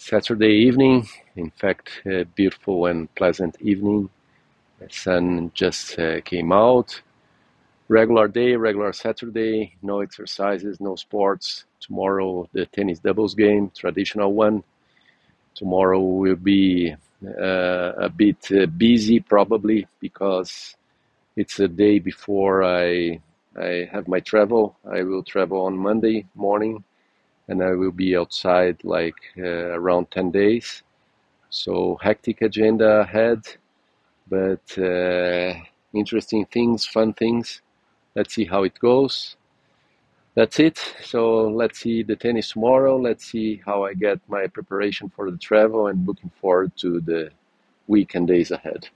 Saturday evening. In fact, a beautiful and pleasant evening. The sun just uh, came out. Regular day, regular Saturday. No exercises, no sports. Tomorrow, the tennis doubles game, traditional one. Tomorrow will be uh, a bit uh, busy, probably because it's a day before I I have my travel. I will travel on Monday morning and I will be outside like uh, around 10 days. So hectic agenda ahead, but uh, interesting things, fun things. Let's see how it goes. That's it. So let's see the tennis tomorrow. Let's see how I get my preparation for the travel and looking forward to the week and days ahead.